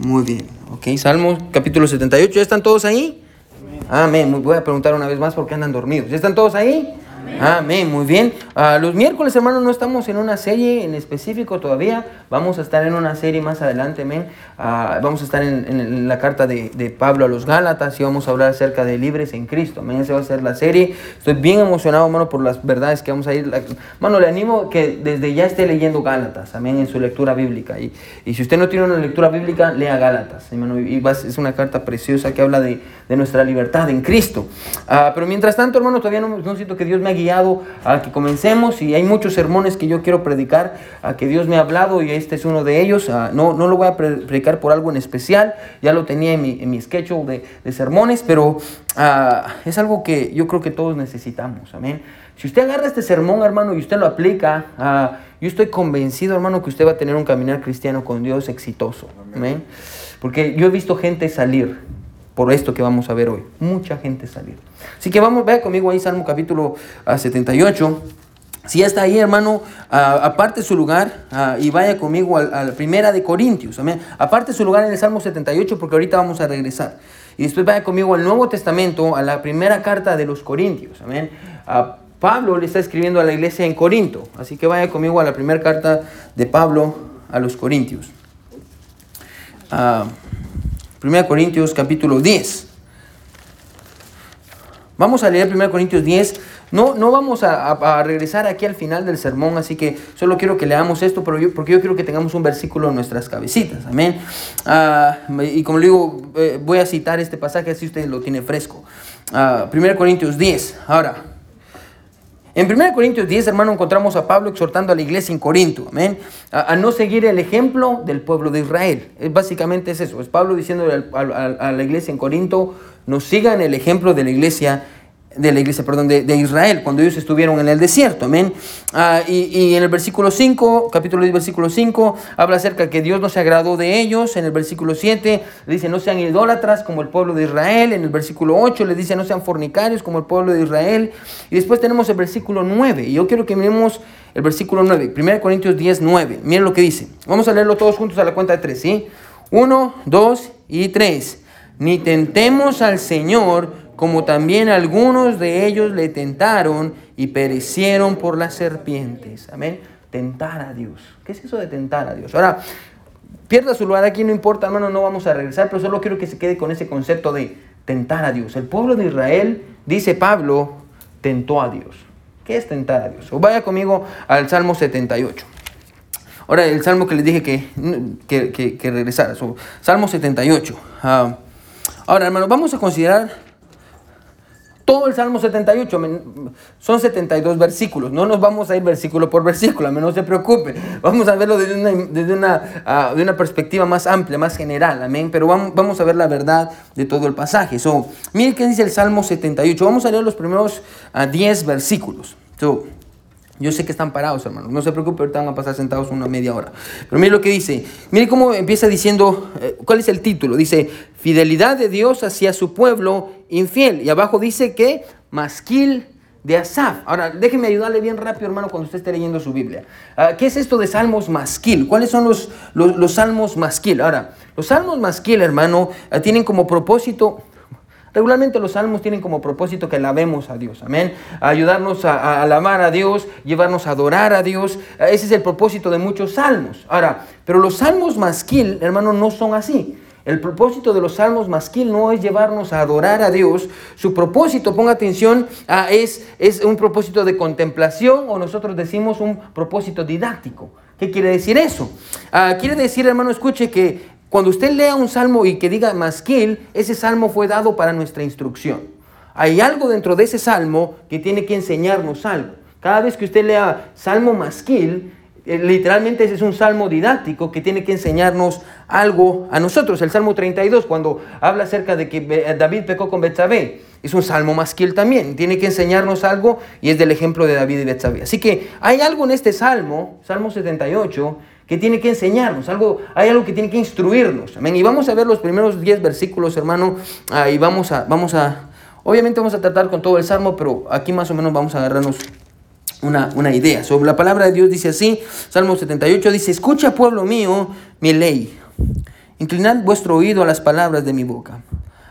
Muy bien, ok. Salmos capítulo 78, ¿ya están todos ahí? Amén. Voy a preguntar una vez más por qué andan dormidos. ¿Ya están todos ahí? Amén, muy bien. Ah, los miércoles, hermanos, no estamos en una serie en específico todavía. Vamos a estar en una serie más adelante, amén. Ah, vamos a estar en, la carta de, Pablo a los Gálatas y vamos a hablar acerca de libres en Cristo. Amén, esa va a ser la serie. Estoy bien emocionado, hermano, por las verdades que vamos a ir. Mano, le animo que desde ya esté leyendo Gálatas, amén, en su lectura bíblica. Y, si usted no tiene una lectura bíblica, lea Gálatas, hermano. Y es una carta preciosa que habla de, de nuestra libertad en Cristo. Ah, pero mientras tanto, hermano, todavía no, no siento que Dios me ha guiado a que comencemos y hay muchos sermones que yo quiero predicar, a que Dios me ha hablado y este es uno de ellos. no, no lo voy a predicar por algo en especial, ya lo tenía en mi, en mi schedule de, sermones, pero es algo que yo creo que todos necesitamos. Amén. Si usted agarra este sermón, hermano, y usted lo aplica, yo estoy convencido, hermano, que usted va a tener un caminar cristiano con Dios exitoso. Amén. Porque yo he visto gente salir por esto que vamos a ver hoy. Mucha gente salir. Así que vamos, vea conmigo ahí Salmo capítulo 78. Ah, si ya está ahí, hermano, ah, aparte su lugar ah, y vaya conmigo a, la primera de Corintios. Aparte su lugar en el Salmo 78 porque ahorita vamos a regresar. Y después vaya conmigo al Nuevo Testamento, a la primera carta de los Corintios. Amén. Pablo le está escribiendo a la iglesia en Corinto. Así que vaya conmigo a la primera carta de Pablo a los Corintios. 1 Corintios capítulo 10. Vamos a leer 1 Corintios 10. No, no vamos a, regresar aquí al final del sermón, así que solo quiero que leamos esto, pero porque yo quiero que tengamos un versículo en nuestras cabecitas. Amén. Ah, y como le digo, eh, voy a citar este pasaje así usted lo tiene fresco. 1 ah, Corintios 10. Ahora, en 1 Corintios 10, hermano, encontramos a Pablo exhortando a la iglesia en Corinto, amén, a, no seguir el ejemplo del pueblo de Israel. Es, básicamente es eso, es Pablo diciendo a, a la iglesia en Corinto, no sigan el ejemplo de la iglesia de la iglesia, perdón, de, Israel, cuando ellos estuvieron en el desierto, amén. Ah, y, en el versículo 5, capítulo 10, versículo 5, habla acerca de que Dios no se agradó de ellos. En el versículo 7 le dice, no sean idólatras como el pueblo de Israel. En el versículo 8 le dice, no sean fornicarios como el pueblo de Israel. Y después tenemos el versículo 9. Y yo quiero que miremos el versículo 9, 1 Corintios 10, 9. Miren lo que dice. Vamos a leerlo todos juntos a la cuenta de 3, ¿sí? 1, 2 y 3. Ni tentemos al Señor como también algunos de ellos le tentaron y perecieron por las serpientes. Amén. Tentar a Dios. ¿Qué es eso de tentar a Dios? Ahora, pierda su lugar aquí, no importa, hermano, no vamos a regresar, pero solo quiero que se quede con ese concepto de tentar a Dios. El pueblo de Israel, dice Pablo, tentó a Dios. ¿Qué es tentar a Dios? O vaya conmigo al Salmo 78. Ahora, el salmo que les dije que, que, que, regresara. Salmo 78. Ah, ahora, hermano, vamos a considerar todo el Salmo 78, son 72 versículos, no nos vamos a ir versículo por versículo, no se preocupe, vamos a verlo desde una, desde una, de una perspectiva más amplia, más general, amén, pero vamos, vamos a ver la verdad de todo el pasaje. So, miren qué dice el Salmo 78, vamos a leer los primeros 10 ah, versículos. So, yo sé que están parados, hermanos. No se preocupe, ahorita van a pasar sentados una media hora. Pero mire lo que dice. Mire cómo empieza diciendo, eh, ¿cuál es el título? Dice, fidelidad de Dios hacia su pueblo infiel. Y abajo dice que masquil de Asaf. Ahora, déjeme ayudarle bien rápido, hermano, cuando usted esté leyendo su Biblia. Ah, ¿Qué es esto de salmos masquil? ¿Cuáles son los, los, los salmos masquil? Ahora, los salmos masquil, hermano, ah, tienen como propósito Regularmente los salmos tienen como propósito que alabemos a Dios, amén. Ayudarnos a, alabar a Dios, llevarnos a adorar a Dios. Ese es el propósito de muchos salmos. Ahora, pero los salmos masquil, hermano, no son así. El propósito de los salmos masquil no es llevarnos a adorar a Dios. Su propósito, ponga atención, ah, es, es un propósito de contemplación o nosotros decimos un propósito didáctico. ¿Qué quiere decir eso? Ah, quiere decir, hermano, escuche que cuando usted lea un salmo y que diga masquil, ese salmo fue dado para nuestra instrucción. Hay algo dentro de ese salmo que tiene que enseñarnos algo. Cada vez que usted lea salmo masquil, eh, literalmente es un salmo didáctico que tiene que enseñarnos algo a nosotros. El Salmo 32, cuando habla acerca de que eh, David pecó con Betsabé, es un salmo masquil también. Tiene que enseñarnos algo y es del ejemplo de David y Betsabé. Así que hay algo en este salmo, Salmo 78, que tiene que enseñarnos, algo, hay algo que tiene que instruirnos. Amén. Y vamos a ver los primeros 10 versículos, hermano, ah, y vamos a, vamos a, obviamente vamos a tratar con todo el salmo, pero aquí más o menos vamos a agarrarnos una, una idea. Sobre la palabra de Dios dice así, Salmo 78 dice, escucha pueblo mío mi ley Inclinad vuestro oído a las palabras de mi boca.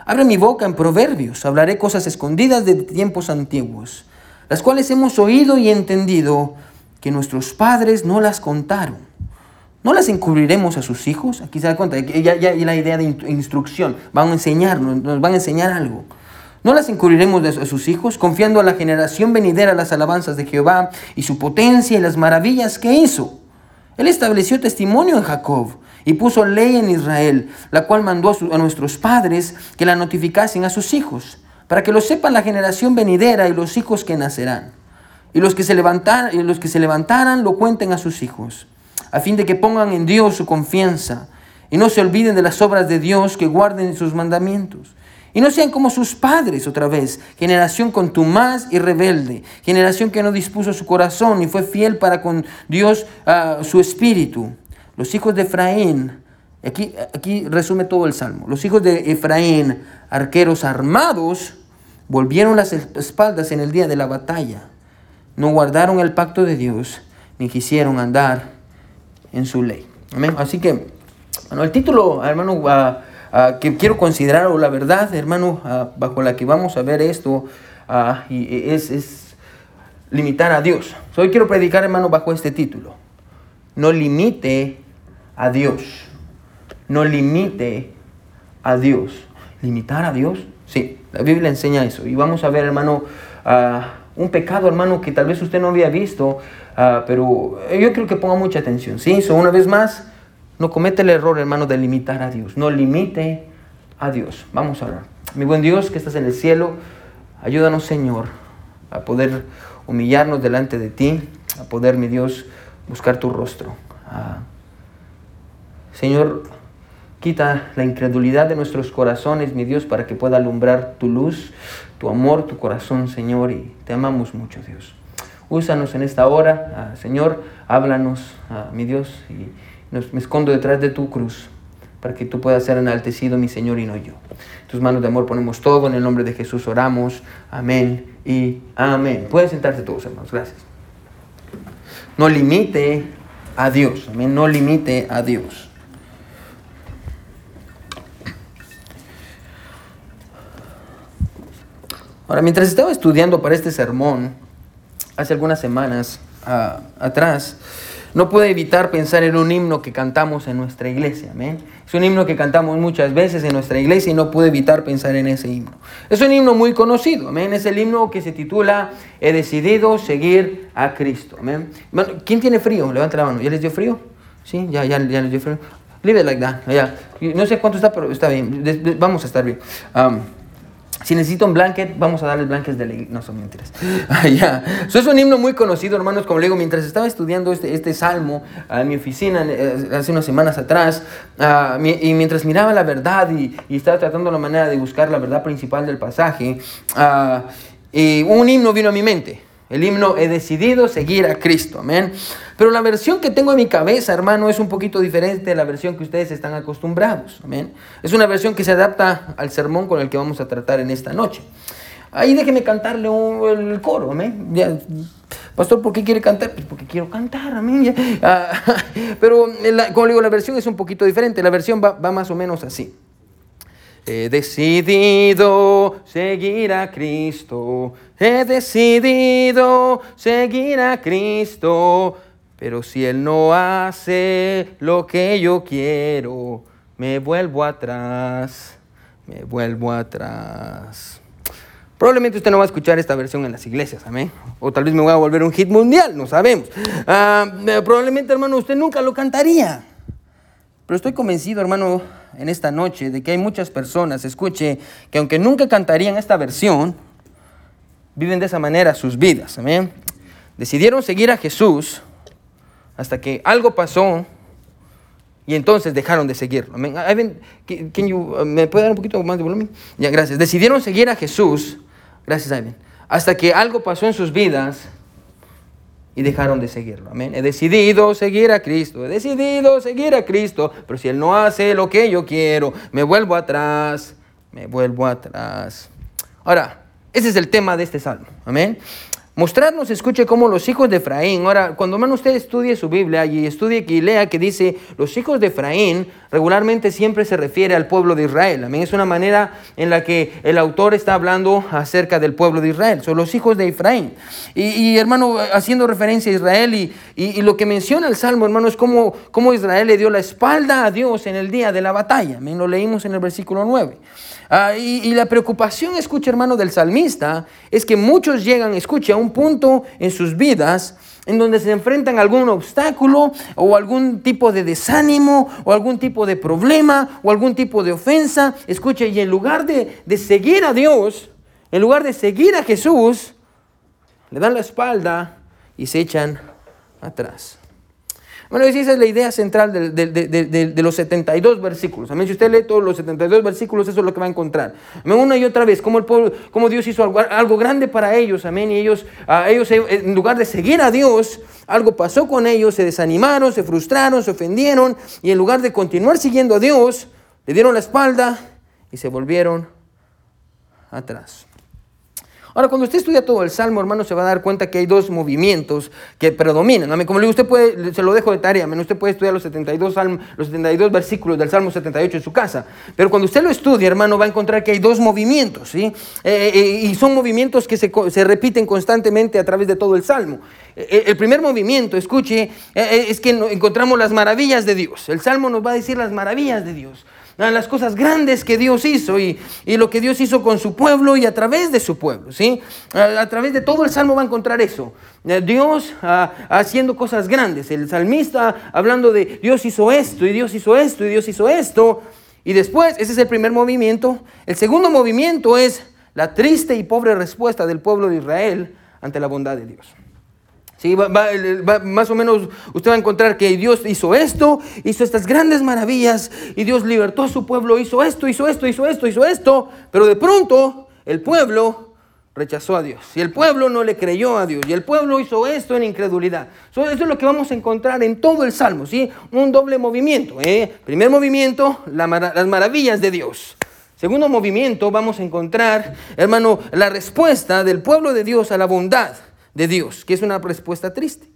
Abre mi boca en proverbios, hablaré cosas escondidas de tiempos antiguos, las cuales hemos oído y entendido que nuestros padres no las contaron. ¿No las encubriremos a sus hijos? Aquí se da cuenta, ya, ya, la idea de instrucción, van a enseñarnos, nos van a enseñar algo. ¿No las encubriremos a sus hijos, confiando a la generación venidera las alabanzas de Jehová y su potencia y las maravillas que hizo? Él estableció testimonio en Jacob y puso ley en Israel, la cual mandó a, nuestros padres que la notificasen a sus hijos, para que lo sepan la generación venidera y los hijos que nacerán. Y los que se levantaran, y los que se levantaran lo cuenten a sus hijos, a fin de que pongan en Dios su confianza y no se olviden de las obras de Dios, que guarden sus mandamientos. Y no sean como sus padres otra vez, generación contumaz y rebelde, generación que no dispuso su corazón y fue fiel para con Dios ah, su espíritu. Los hijos de Efraín, aquí, aquí resume todo el salmo, los hijos de Efraín, arqueros armados, volvieron las espaldas en el día de la batalla. No guardaron el pacto de Dios, ni quisieron andar en su ley. Amén. Así que, bueno, el título, hermano, que quiero considerar, o la verdad, hermano, bajo la que vamos a ver esto, y es, es limitar a Dios. Hoy quiero predicar, hermano, bajo este título. No limite a Dios. No limite a Dios. ¿Limitar a Dios? Sí, la Biblia enseña eso. Y vamos a ver, hermano, un pecado, hermano, que tal vez usted no había visto, pero yo creo que ponga mucha atención. Sí, so, una vez más, no comete el error, hermano, de limitar a Dios. No limite a Dios. Vamos a orar. Mi buen Dios que estás en el cielo, ayúdanos, Señor, a poder humillarnos delante de ti, a poder, mi Dios, buscar tu rostro. Señor, quita la incredulidad de nuestros corazones, mi Dios, para que pueda alumbrar tu luz, tu amor, tu corazón, Señor, y te amamos mucho, Dios. Úsanos en esta hora, ah, Señor, háblanos, ah, mi Dios, y me escondo detrás de tu cruz, para que tú puedas ser enaltecido, mi Señor, y no yo. tus manos de amor ponemos todo, en el nombre de Jesús oramos, amén y amén. Pueden sentarse todos, hermanos, gracias. No limite a Dios, amén, no limite a Dios. Ahora, mientras estaba estudiando para este sermón, hace algunas semanas ah, atrás, no pude evitar pensar en un himno que cantamos en nuestra iglesia. ¿amén? Es un himno que cantamos muchas veces en nuestra iglesia y no pude evitar pensar en ese himno. Es un himno muy conocido. ¿amén? Es el himno que se titula He decidido seguir a Cristo. ¿amén? ¿Quién tiene frío? Levanta la mano. ¿Ya les dio frío? Sí, ya, ya, ya les dio frío. Leave it like that. No sé cuánto está, pero está bien. Vamos a estar bien. Si necesito un blanket, vamos a darle blankets de la No son mentiras. Ah, ya. Eso es un himno muy conocido, hermanos. Como le digo, mientras estaba estudiando este, este salmo en mi oficina eh, hace unas semanas atrás, ah, y mientras miraba la verdad y, estaba tratando la manera de buscar la verdad principal del pasaje, uh, y un himno vino a mi mente. El himno, he decidido seguir a Cristo. Amén. Pero la versión que tengo en mi cabeza, hermano, es un poquito diferente de la versión que ustedes están acostumbrados. Amén. Es una versión que se adapta al sermón con el que vamos a tratar en esta noche. Ahí déjeme cantarle el coro, amén. Pastor, ¿por qué quiere cantar? Pues porque quiero cantar, amén. Ah, pero, como digo, la versión es un poquito diferente. La versión va más o menos así. He decidido seguir a Cristo. He decidido seguir a Cristo. Pero si Él no hace lo que yo quiero, me vuelvo atrás, me vuelvo atrás. Probablemente usted no va a escuchar esta versión en las iglesias, amén. O tal vez me voy a volver un hit mundial, no sabemos. Ah, eh, probablemente, hermano, usted nunca lo cantaría. Pero estoy convencido, hermano, en esta noche de que hay muchas personas, escuche, que aunque nunca cantarían esta versión, viven de esa manera sus vidas, amén. Decidieron seguir a Jesús hasta que algo pasó y entonces dejaron de seguirlo. Uh, ¿Me puede dar un poquito más de volumen? Ya, gracias. Decidieron seguir a Jesús, gracias Ivan, hasta que algo pasó en sus vidas y dejaron de seguirlo. Amén. He decidido seguir a Cristo, he decidido seguir a Cristo, pero si Él no hace lo que yo quiero, me vuelvo atrás, me vuelvo atrás. Ahora, ese es el tema de este salmo. Amén. Mostrarnos, escuche, cómo los hijos de Efraín, ahora, cuando hermano usted estudie su Biblia y estudie y lea que dice, los hijos de Efraín, regularmente siempre se refiere al pueblo de Israel. Amén. Es una manera en la que el autor está hablando acerca del pueblo de Israel. Son los hijos de Efraín. Y, hermano, haciendo referencia a Israel y, y, lo que menciona el Salmo, hermano, es cómo, cómo Israel le dio la espalda a Dios en el día de la batalla. Amén. Lo leímos en el versículo 9. Ah, y, la preocupación, escucha hermano, del salmista es que muchos llegan, escucha, a un punto en sus vidas en donde se enfrentan a algún obstáculo o algún tipo de desánimo o algún tipo de problema o algún tipo de ofensa. Escucha, y en lugar de, de seguir a Dios, en lugar de seguir a Jesús, le dan la espalda y se echan atrás. Bueno, esa es la idea central de, los 72 versículos. Amén. Si usted lee todos los 72 versículos, eso es lo que va a encontrar. Amén. Una y otra vez, como, el pueblo, como Dios hizo algo, grande para ellos. Amén. Y ellos, ellos, eh, en lugar de seguir a Dios, algo pasó con ellos, se desanimaron, se frustraron, se ofendieron. Y en lugar de continuar siguiendo a Dios, le dieron la espalda y se volvieron atrás. Ahora, cuando usted estudia todo el Salmo, hermano, se va a dar cuenta que hay dos movimientos que predominan. Como le digo, usted puede, se lo dejo de tarea, usted puede estudiar los 72, los 72 versículos del Salmo 78 en su casa. Pero cuando usted lo estudia, hermano, va a encontrar que hay dos movimientos, ¿sí? Eh, eh, y son movimientos que se, se, repiten constantemente a través de todo el Salmo. Eh, el primer movimiento, escuche, es que encontramos las maravillas de Dios. El Salmo nos va a decir las maravillas de Dios las cosas grandes que Dios hizo y, lo que Dios hizo con su pueblo y a través de su pueblo. ¿sí? A, través de todo el salmo va a encontrar eso. Eh, Dios ah, haciendo cosas grandes. El salmista hablando de Dios hizo esto y Dios hizo esto y Dios hizo esto. Y después, ese es el primer movimiento. El segundo movimiento es la triste y pobre respuesta del pueblo de Israel ante la bondad de Dios. Sí, más o menos usted va a encontrar que Dios hizo esto, hizo estas grandes maravillas y Dios libertó a su pueblo, hizo esto, hizo esto, hizo esto, hizo esto, pero de pronto el pueblo rechazó a Dios y el pueblo no le creyó a Dios y el pueblo hizo esto en incredulidad. eso es lo que vamos a encontrar en todo el Salmo, ¿sí? un doble movimiento. ¿eh? Primer movimiento, las maravillas de Dios. Segundo movimiento, vamos a encontrar, hermano, la respuesta del pueblo de Dios a la bondad de Dios, que es una respuesta triste.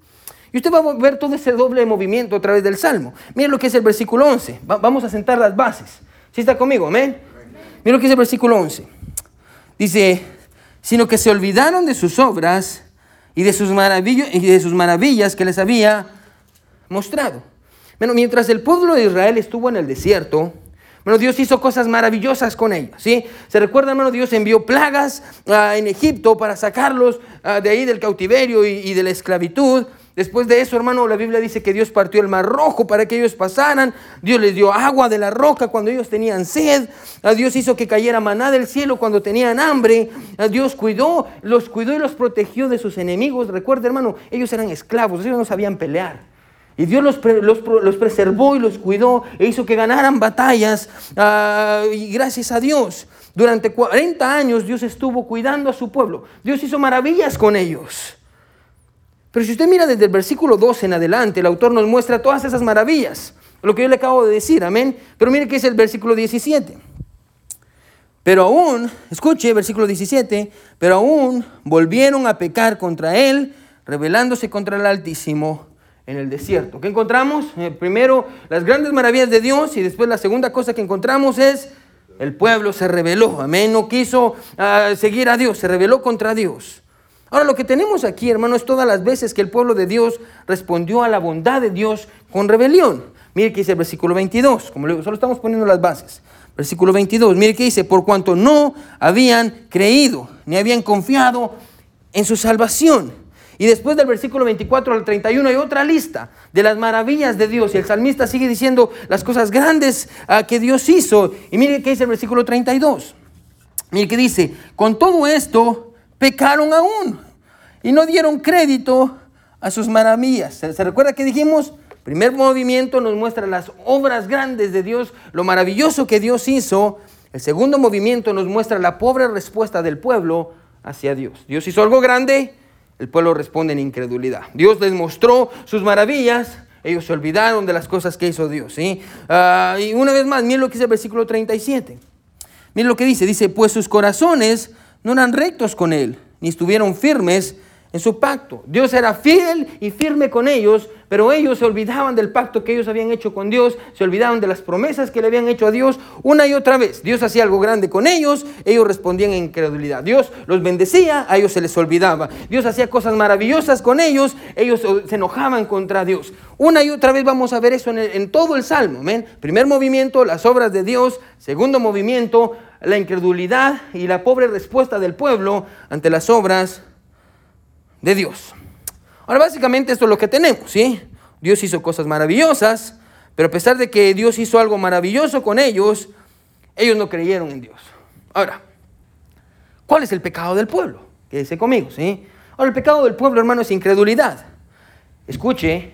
Y usted va a ver todo ese doble movimiento a través del Salmo. Miren lo que es el versículo 11. vamos a sentar las bases. ¿Sí está conmigo? Amén. Miren lo que es el versículo 11. Dice, sino que se olvidaron de sus obras y de sus, y de sus maravillas que les había mostrado. Bueno, mientras el pueblo de Israel estuvo en el desierto, bueno, Dios hizo cosas maravillosas con ellos, ¿sí? Se recuerda, hermano, Dios envió plagas ah, en Egipto para sacarlos ah, de ahí del cautiverio y, de la esclavitud. Después de eso, hermano, la Biblia dice que Dios partió el mar rojo para que ellos pasaran. Dios les dio agua de la roca cuando ellos tenían sed. Ah, Dios hizo que cayera maná del cielo cuando tenían hambre. Dios cuidó, los cuidó y los protegió de sus enemigos. Recuerda, hermano, ellos eran esclavos, ellos no sabían pelear. Y Dios los, los, preservó y los cuidó e hizo que ganaran batallas. Ah, y gracias a Dios, durante 40 años Dios estuvo cuidando a su pueblo. Dios hizo maravillas con ellos. Pero si usted mira desde el versículo 12 en adelante, el autor nos muestra todas esas maravillas. Lo que yo le acabo de decir, amén. Pero mire que es el versículo 17. Pero aún, escuche, versículo 17, pero aún volvieron a pecar contra él, rebelándose contra el Altísimo en el desierto. ¿Qué encontramos? Eh, primero, las grandes maravillas de Dios y después la segunda cosa que encontramos es el pueblo se rebeló. Amén, no quiso ah, seguir a Dios, se rebeló contra Dios. Ahora lo que tenemos aquí, hermano, es todas las veces que el pueblo de Dios respondió a la bondad de Dios con rebelión. Mire que dice el versículo 22, como le digo, solo estamos poniendo las bases. Versículo 22, mire que dice, por cuanto no habían creído ni habían confiado en su salvación. Y después del versículo 24 al 31 hay otra lista de las maravillas de Dios. Y el salmista sigue diciendo las cosas grandes ah, que Dios hizo. Y mire qué dice el versículo 32. Mire que dice, con todo esto pecaron aún y no dieron crédito a sus maravillas. ¿Se, recuerda que dijimos? Primer movimiento nos muestra las obras grandes de Dios, lo maravilloso que Dios hizo. El segundo movimiento nos muestra la pobre respuesta del pueblo hacia Dios. Dios hizo algo grande, el pueblo responde en incredulidad. Dios les mostró sus maravillas, ellos se olvidaron de las cosas que hizo Dios. ¿sí? Ah, y una vez más, miren lo que dice el versículo 37. Miren lo que dice, dice, pues sus corazones no eran rectos con él, ni estuvieron firmes en su pacto. Dios era fiel y firme con ellos, pero ellos se olvidaban del pacto que ellos habían hecho con Dios, se olvidaban de las promesas que le habían hecho a Dios una y otra vez. Dios hacía algo grande con ellos, ellos respondían en incredulidad. Dios los bendecía, a ellos se les olvidaba. Dios hacía cosas maravillosas con ellos, ellos se enojaban contra Dios. Una y otra vez vamos a ver eso en, todo el Salmo. Primer movimiento, las obras de Dios. Segundo movimiento, la incredulidad y la pobre respuesta del pueblo ante las obras de Dios. Ahora, básicamente esto es lo que tenemos, ¿sí? Dios hizo cosas maravillosas, pero a pesar de que Dios hizo algo maravilloso con ellos, ellos no creyeron en Dios. Ahora, ¿cuál es el pecado del pueblo? Quédese conmigo, ¿sí? Ahora, el pecado del pueblo, hermano, es incredulidad. Escuche,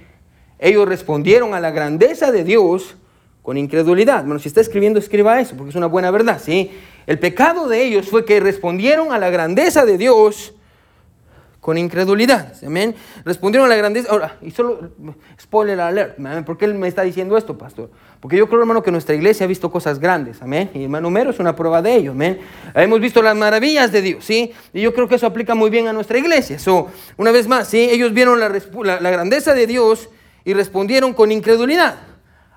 ellos respondieron a la grandeza de Dios con incredulidad. Bueno, si está escribiendo, escriba eso, porque es una buena verdad, ¿sí? El pecado de ellos fue que respondieron a la grandeza de Dios con incredulidad. Amén. Respondieron a la grandeza. Ahora, y solo, spoiler alert, ¿por qué él me está diciendo esto, pastor? Porque yo creo, hermano, que nuestra iglesia ha visto cosas grandes, amén. Y hermano Mero es una prueba de ello, amén. Hemos visto las maravillas de Dios, ¿sí? Y yo creo que eso aplica muy bien a nuestra iglesia. So, una vez más, ¿sí? Ellos vieron la, grandeza de Dios y respondieron con incredulidad.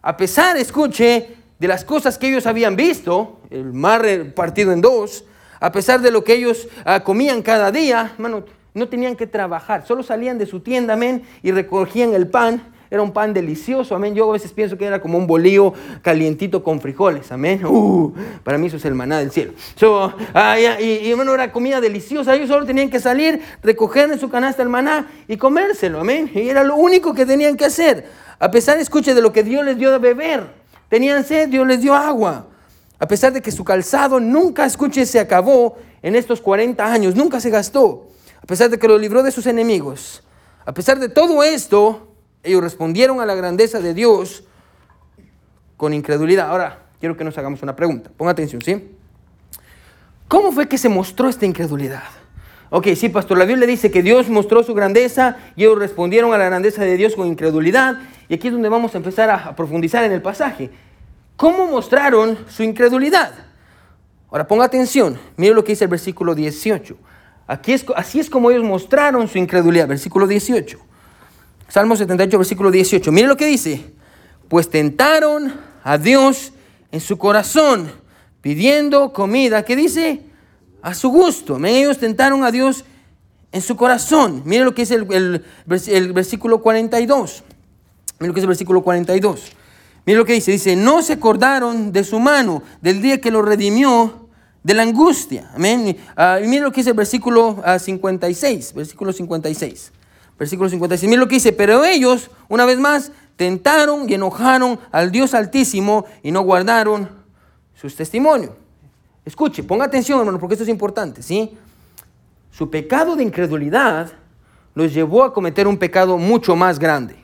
A pesar, escuche, de las cosas que ellos habían visto, el mar partido en dos, a pesar de lo que ellos ah, comían cada día, hermano, no tenían que trabajar, solo salían de su tienda, amén, y recogían el pan. Era un pan delicioso, amén. Yo a veces pienso que era como un bolillo calientito con frijoles, amén. Uh, para mí eso es el maná del cielo. So, ah, y, hermano, era comida deliciosa. Ellos solo tenían que salir, recoger en su canasta el maná y comérselo, amén. Y era lo único que tenían que hacer. A pesar, escuche, de lo que Dios les dio de beber. Tenían sed, Dios les dio agua. A pesar de que su calzado nunca, escuche, se acabó en estos 40 años, nunca se gastó a pesar de que lo libró de sus enemigos, a pesar de todo esto, ellos respondieron a la grandeza de Dios con incredulidad. Ahora, quiero que nos hagamos una pregunta. Ponga atención, ¿sí? ¿Cómo fue que se mostró esta incredulidad? Ok, sí, pastor, la Biblia dice que Dios mostró su grandeza y ellos respondieron a la grandeza de Dios con incredulidad. Y aquí es donde vamos a empezar a profundizar en el pasaje. ¿Cómo mostraron su incredulidad? Ahora ponga atención, mire lo que dice el versículo 18 así es como ellos mostraron su incredulidad. Versículo 18. Salmo 78, versículo 18. Miren lo que dice. Pues tentaron a Dios en su corazón, pidiendo comida. ¿Qué dice? A su gusto. Ellos tentaron a Dios en su corazón. Miren lo que dice el, el versículo 42. Miren lo que dice el versículo 42. Miren lo que dice. Dice, no se acordaron de su mano del día que lo redimió de la angustia. Amén. Uh, y mira lo que dice el versículo 56, ah, versículo 56. Versículo 56. Mira lo que dice, pero ellos, una vez más, tentaron y enojaron al Dios Altísimo y no guardaron sus testimonios. Escuche, ponga atención, hermano, porque esto es importante, ¿sí? Su pecado de incredulidad los llevó a cometer un pecado mucho más grande.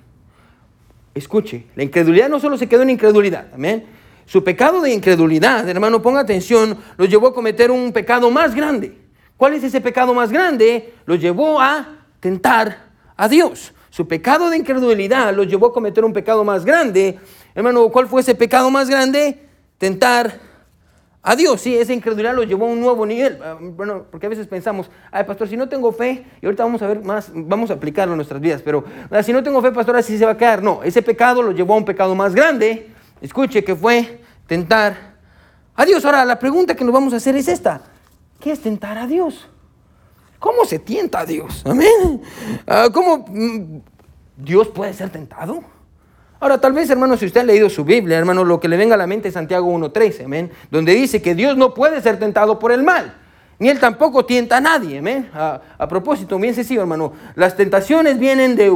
Escuche, la incredulidad no solo se quedó en incredulidad, amén su pecado de incredulidad, hermano, ponga atención, los llevó a cometer un pecado más grande. ¿Cuál es ese pecado más grande? Los llevó a tentar a Dios. Su pecado de incredulidad los llevó a cometer un pecado más grande. Hermano, ¿cuál fue ese pecado más grande? Tentar a Dios. Sí, esa incredulidad los llevó a un nuevo nivel. Ah, bueno, porque a veces pensamos, ay, pastor, si no tengo fe, y ahorita vamos a ver más, vamos a aplicarlo en nuestras vidas, pero ah, si no tengo fe, pastor, así se va a quedar. No, ese pecado los llevó a un pecado más grande Escuche que fue tentar a Dios. Ahora, la pregunta que nos vamos a hacer es esta. ¿Qué es tentar a Dios? ¿Cómo se tienta a Dios? Amén. Ah, ¿Cómo mm, Dios puede ser tentado? Ahora, tal vez, hermano, si usted ha leído su Biblia, hermano, lo que le venga a la mente es Santiago 1.13, amén, donde dice que Dios no puede ser tentado por el mal, ni Él tampoco tienta a nadie, amén. A, a propósito, bien sencillo, hermano, las tentaciones vienen de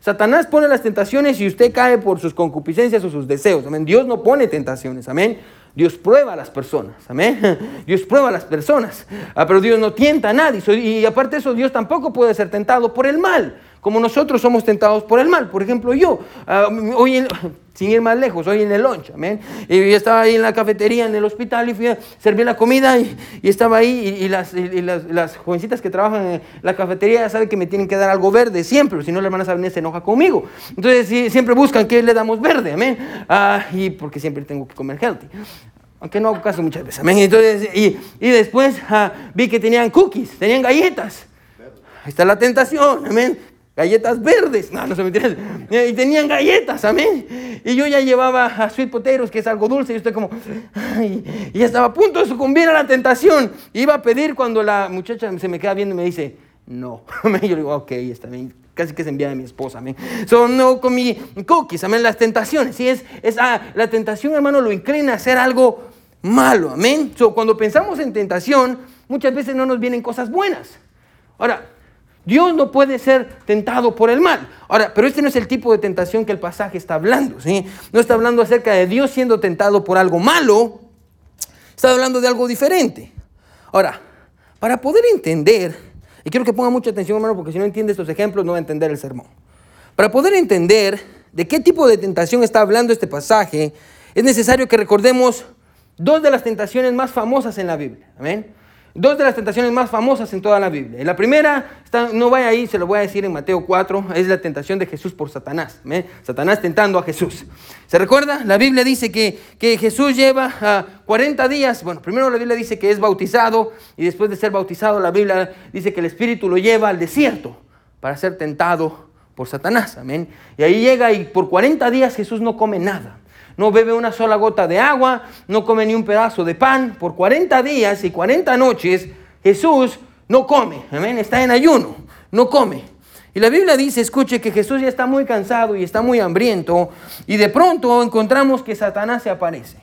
Satanás pone las tentaciones y usted cae por sus concupiscencias o sus deseos. Amén. Dios no pone tentaciones. Amén. Dios prueba a las personas. Amén. Dios prueba a las personas. Ah, pero Dios no tienta a nadie. Y aparte de eso, Dios tampoco puede ser tentado por el mal como nosotros somos tentados por el mal. Por ejemplo, yo, ah, hoy, sin ir más lejos, hoy en el lunch, amén. Y yo estaba ahí en la cafetería, en el hospital, y fui a servir la comida, y, estaba ahí, y, las, las, jovencitas que trabajan en la cafetería saben que me tienen que dar algo verde siempre, si no la hermana se enoja conmigo. Entonces, siempre buscan que le damos verde, amén. Ah, y porque siempre tengo que comer healthy. Aunque no hago caso muchas veces, amén. Entonces, y, después ah, vi que tenían cookies, tenían galletas. ahí está la tentación, amén. Galletas verdes, no, no se me Y tenían galletas, amén. Y yo ya llevaba a sweet potatoes, que es algo dulce, y estoy como, y ya estaba a punto de sucumbir a la tentación. Iba a pedir cuando la muchacha se me queda viendo y me dice, no. Yo digo, ok, está bien. Casi que se envía a mi esposa, amén. Son no comí cookies, amén. Las tentaciones, sí, es, es ah, la tentación, hermano, lo inclina a hacer algo malo, amén. So, cuando pensamos en tentación, muchas veces no nos vienen cosas buenas. Ahora, Dios no puede ser tentado por el mal. Ahora, pero este no es el tipo de tentación que el pasaje está hablando, ¿sí? No está hablando acerca de Dios siendo tentado por algo malo, está hablando de algo diferente. Ahora, para poder entender, y quiero que ponga mucha atención, hermano, porque si no entiende estos ejemplos no va a entender el sermón. Para poder entender de qué tipo de tentación está hablando este pasaje, es necesario que recordemos dos de las tentaciones más famosas en la Biblia. Amén. Dos de las tentaciones más famosas en toda la Biblia. La primera, está, no vaya ahí, se lo voy a decir en Mateo 4, es la tentación de Jesús por Satanás. Satanás tentando a Jesús. ¿Se recuerda? La Biblia dice que, que Jesús lleva uh, 40 días, bueno, primero la Biblia dice que es bautizado y después de ser bautizado la Biblia dice que el Espíritu lo lleva al desierto para ser tentado por Satanás. Amén. Y ahí llega y por 40 días Jesús no come nada no bebe una sola gota de agua, no come ni un pedazo de pan. Por 40 días y 40 noches Jesús no come, amén, está en ayuno, no come. Y la Biblia dice, escuche, que Jesús ya está muy cansado y está muy hambriento y de pronto encontramos que Satanás se aparece.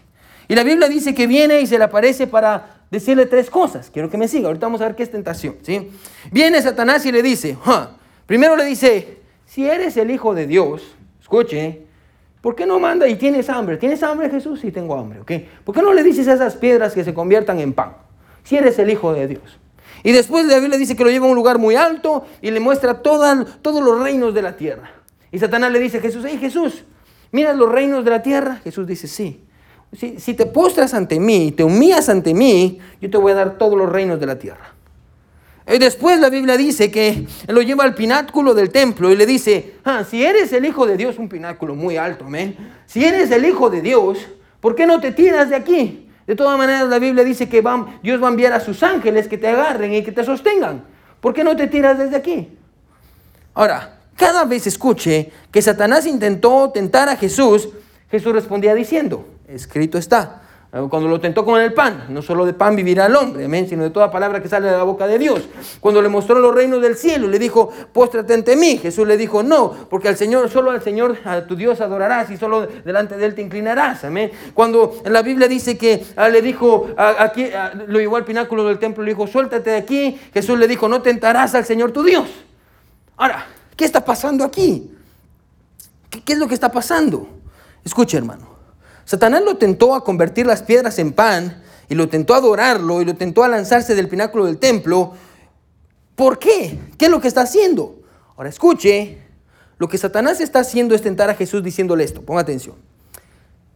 Y la Biblia dice que viene y se le aparece para decirle tres cosas. Quiero que me siga, ahorita vamos a ver qué es tentación. ¿sí? Viene Satanás y le dice, primero le dice, si eres el Hijo de Dios, escuche, ¿Por qué no manda y tienes hambre? ¿Tienes hambre Jesús? Sí, tengo hambre, ¿ok? ¿Por qué no le dices a esas piedras que se conviertan en pan? Si eres el Hijo de Dios. Y después la Biblia dice que lo lleva a un lugar muy alto y le muestra todos los reinos de la tierra. Y Satanás le dice a Jesús, hey Jesús, ¿miras los reinos de la tierra? Jesús dice, sí. Si, te postras ante mí, te humillas ante mí, yo te voy a dar todos los reinos de la tierra. Y después la Biblia dice que lo lleva al pináculo del templo y le dice, ah, si eres el Hijo de Dios, un pináculo muy alto, amén. Si eres el Hijo de Dios, ¿por qué no te tiras de aquí? De todas maneras la Biblia dice que Dios va a enviar a sus ángeles que te agarren y que te sostengan. ¿Por qué no te tiras desde aquí? Ahora, cada vez escuche que Satanás intentó tentar a Jesús, Jesús respondía diciendo, escrito está. Cuando lo tentó con el pan, no solo de pan vivirá el hombre, amén, sino de toda palabra que sale de la boca de Dios. Cuando le mostró los reinos del cielo, le dijo, póstrate ante mí. Jesús le dijo, no, porque al Señor, solo al Señor, a tu Dios adorarás y solo delante de Él te inclinarás, amén. Cuando en la Biblia dice que ah, le dijo, aquí, lo llevó al pináculo del templo, le dijo, suéltate de aquí. Jesús le dijo, no tentarás al Señor tu Dios. Ahora, ¿qué está pasando aquí? ¿Qué, qué es lo que está pasando? Escuche, hermano. Satanás lo tentó a convertir las piedras en pan y lo tentó a adorarlo y lo tentó a lanzarse del pináculo del templo. ¿Por qué? ¿Qué es lo que está haciendo? Ahora escuche, lo que Satanás está haciendo es tentar a Jesús diciéndole esto, ponga atención.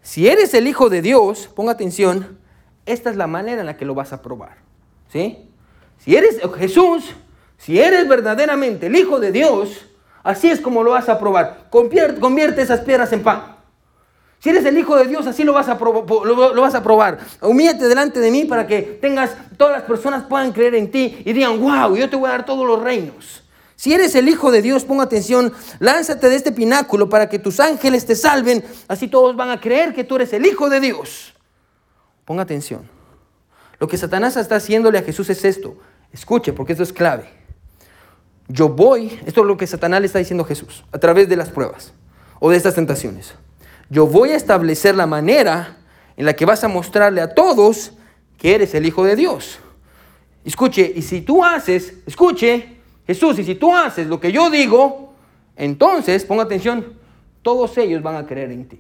Si eres el Hijo de Dios, ponga atención, esta es la manera en la que lo vas a probar. ¿Sí? Si eres Jesús, si eres verdaderamente el Hijo de Dios, así es como lo vas a probar. Convierte, convierte esas piedras en pan. Si eres el Hijo de Dios, así lo vas a, lo, vas a probar. Humíllate delante de mí para que tengas, todas las personas puedan creer en ti y digan, wow, yo te voy a dar todos los reinos. Si eres el Hijo de Dios, ponga atención, lánzate de este pináculo para que tus ángeles te salven. Así todos van a creer que tú eres el Hijo de Dios. Ponga atención. Lo que Satanás está haciéndole a Jesús es esto. Escuche, porque esto es clave. Yo voy, esto es lo que Satanás le está diciendo a Jesús, a través de las pruebas o de estas tentaciones yo voy a establecer la manera en la que vas a mostrarle a todos que eres el Hijo de Dios. Escuche, y si tú haces, escuche, Jesús, y si tú haces lo que yo digo, entonces, ponga atención, todos ellos van a creer en ti.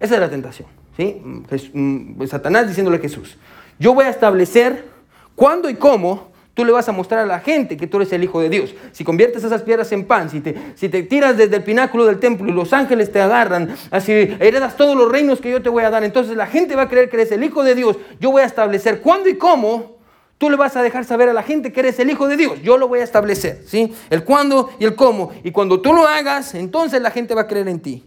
Esa es la tentación. ¿sí? Mm, Satanás diciéndole a Jesús, yo voy a establecer cuándo y cómo Tú le vas a mostrar a la gente que tú eres el Hijo de Dios. Si conviertes esas piedras en pan, si te, si te tiras desde el pináculo del templo y los ángeles te agarran, así heredas todos los reinos que yo te voy a dar, entonces la gente va a creer que eres el Hijo de Dios. Yo voy a establecer cuándo y cómo tú le vas a dejar saber a la gente que eres el Hijo de Dios. Yo lo voy a establecer, ¿sí? El cuándo y el cómo. Y cuando tú lo hagas, entonces la gente va a creer en ti.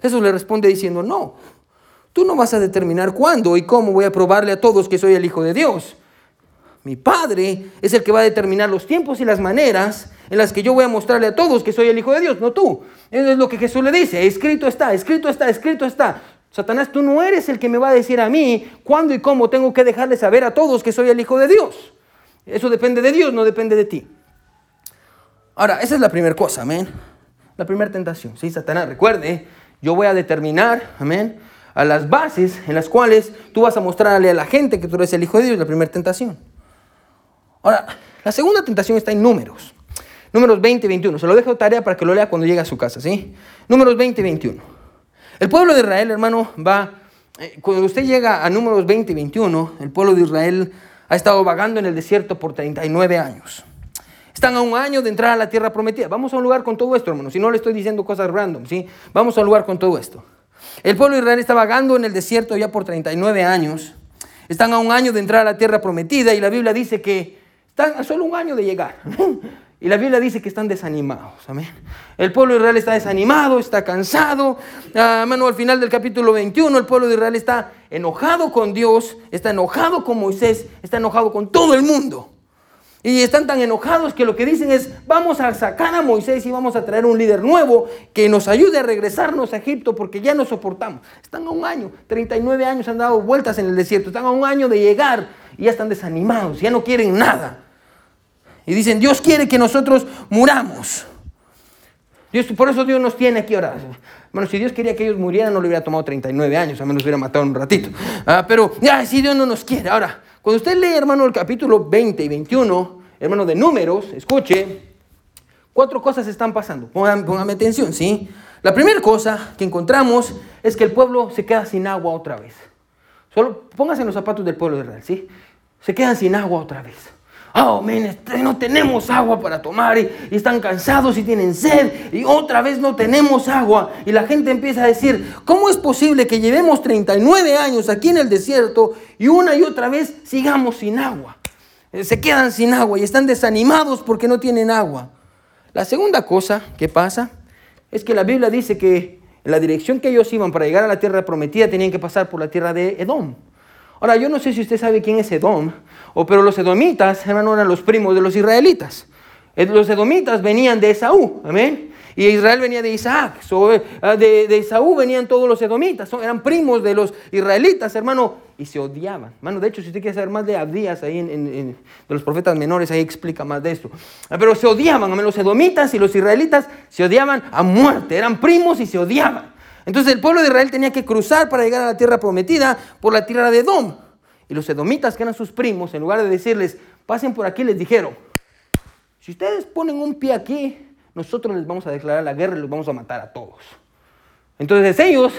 Jesús le responde diciendo, no, tú no vas a determinar cuándo y cómo voy a probarle a todos que soy el Hijo de Dios. Mi Padre es el que va a determinar los tiempos y las maneras en las que yo voy a mostrarle a todos que soy el Hijo de Dios, no tú. Eso es lo que Jesús le dice, escrito está, escrito está, escrito está. Satanás, tú no eres el que me va a decir a mí cuándo y cómo tengo que dejarle saber a todos que soy el Hijo de Dios. Eso depende de Dios, no depende de ti. Ahora, esa es la primera cosa, amén. La primera tentación. Sí, Satanás, recuerde, yo voy a determinar, amén, a las bases en las cuales tú vas a mostrarle a la gente que tú eres el Hijo de Dios, la primera tentación. Ahora, la segunda tentación está en números. Números 20 y 21. Se lo dejo de tarea para que lo lea cuando llegue a su casa, ¿sí? Números 20 y 21. El pueblo de Israel, hermano, va... Eh, cuando usted llega a números 20 y 21, el pueblo de Israel ha estado vagando en el desierto por 39 años. Están a un año de entrar a la tierra prometida. Vamos a un lugar con todo esto, hermano. Si no le estoy diciendo cosas random, ¿sí? Vamos a un lugar con todo esto. El pueblo de Israel está vagando en el desierto ya por 39 años. Están a un año de entrar a la tierra prometida y la Biblia dice que están a solo un año de llegar. Y la Biblia dice que están desanimados. Amén. El pueblo de Israel está desanimado, está cansado. Ah, al final del capítulo 21, el pueblo de Israel está enojado con Dios, está enojado con Moisés, está enojado con todo el mundo. Y están tan enojados que lo que dicen es, vamos a sacar a Moisés y vamos a traer un líder nuevo que nos ayude a regresarnos a Egipto porque ya no soportamos. Están a un año, 39 años han dado vueltas en el desierto, están a un año de llegar y ya están desanimados, ya no quieren nada. Y dicen, Dios quiere que nosotros muramos. Dios, por eso Dios nos tiene aquí ahora. Bueno, si Dios quería que ellos murieran, no le hubiera tomado 39 años, a menos hubiera matado un ratito. Ah, pero si Dios no nos quiere. Ahora, cuando usted lee, hermano, el capítulo 20 y 21, hermano, de números, escuche, cuatro cosas están pasando. Póngame, atención, ¿sí? La primera cosa que encontramos es que el pueblo se queda sin agua otra vez. Solo póngase en los zapatos del pueblo de Israel, ¿sí? Se quedan sin agua otra vez. Oh, men, no tenemos agua para tomar y, y, están cansados y tienen sed y otra vez no tenemos agua. Y la gente empieza a decir, ¿cómo es posible que llevemos 39 años aquí en el desierto y una y otra vez sigamos sin agua? Eh, se quedan sin agua y están desanimados porque no tienen agua. La segunda cosa que pasa es que la Biblia dice que en la dirección que ellos iban para llegar a la tierra prometida tenían que pasar por la tierra de Edom. Ahora, yo no sé si usted sabe quién es Edom, o, pero los edomitas, hermano, eran los primos de los israelitas. Los edomitas venían de Esaú, amén. Y Israel venía de Isaac. Eh, de, de, Esaú venían todos los edomitas. eran primos de los israelitas, hermano. Y se odiaban. Hermano, de hecho, si usted quiere saber más de Abdías, ahí de los profetas menores, ahí explica más de esto. Ah, pero se odiaban. Amén. Los edomitas y los israelitas se odiaban a muerte. Eran primos y se odiaban. Entonces el pueblo de Israel tenía que cruzar para llegar a la tierra prometida por la tierra de Edom. Y los edomitas, que eran sus primos, en lugar de decirles, pasen por aquí, les dijeron, si ustedes ponen un pie aquí, nosotros les vamos a declarar la guerra y los vamos a matar a todos. Entonces ellos,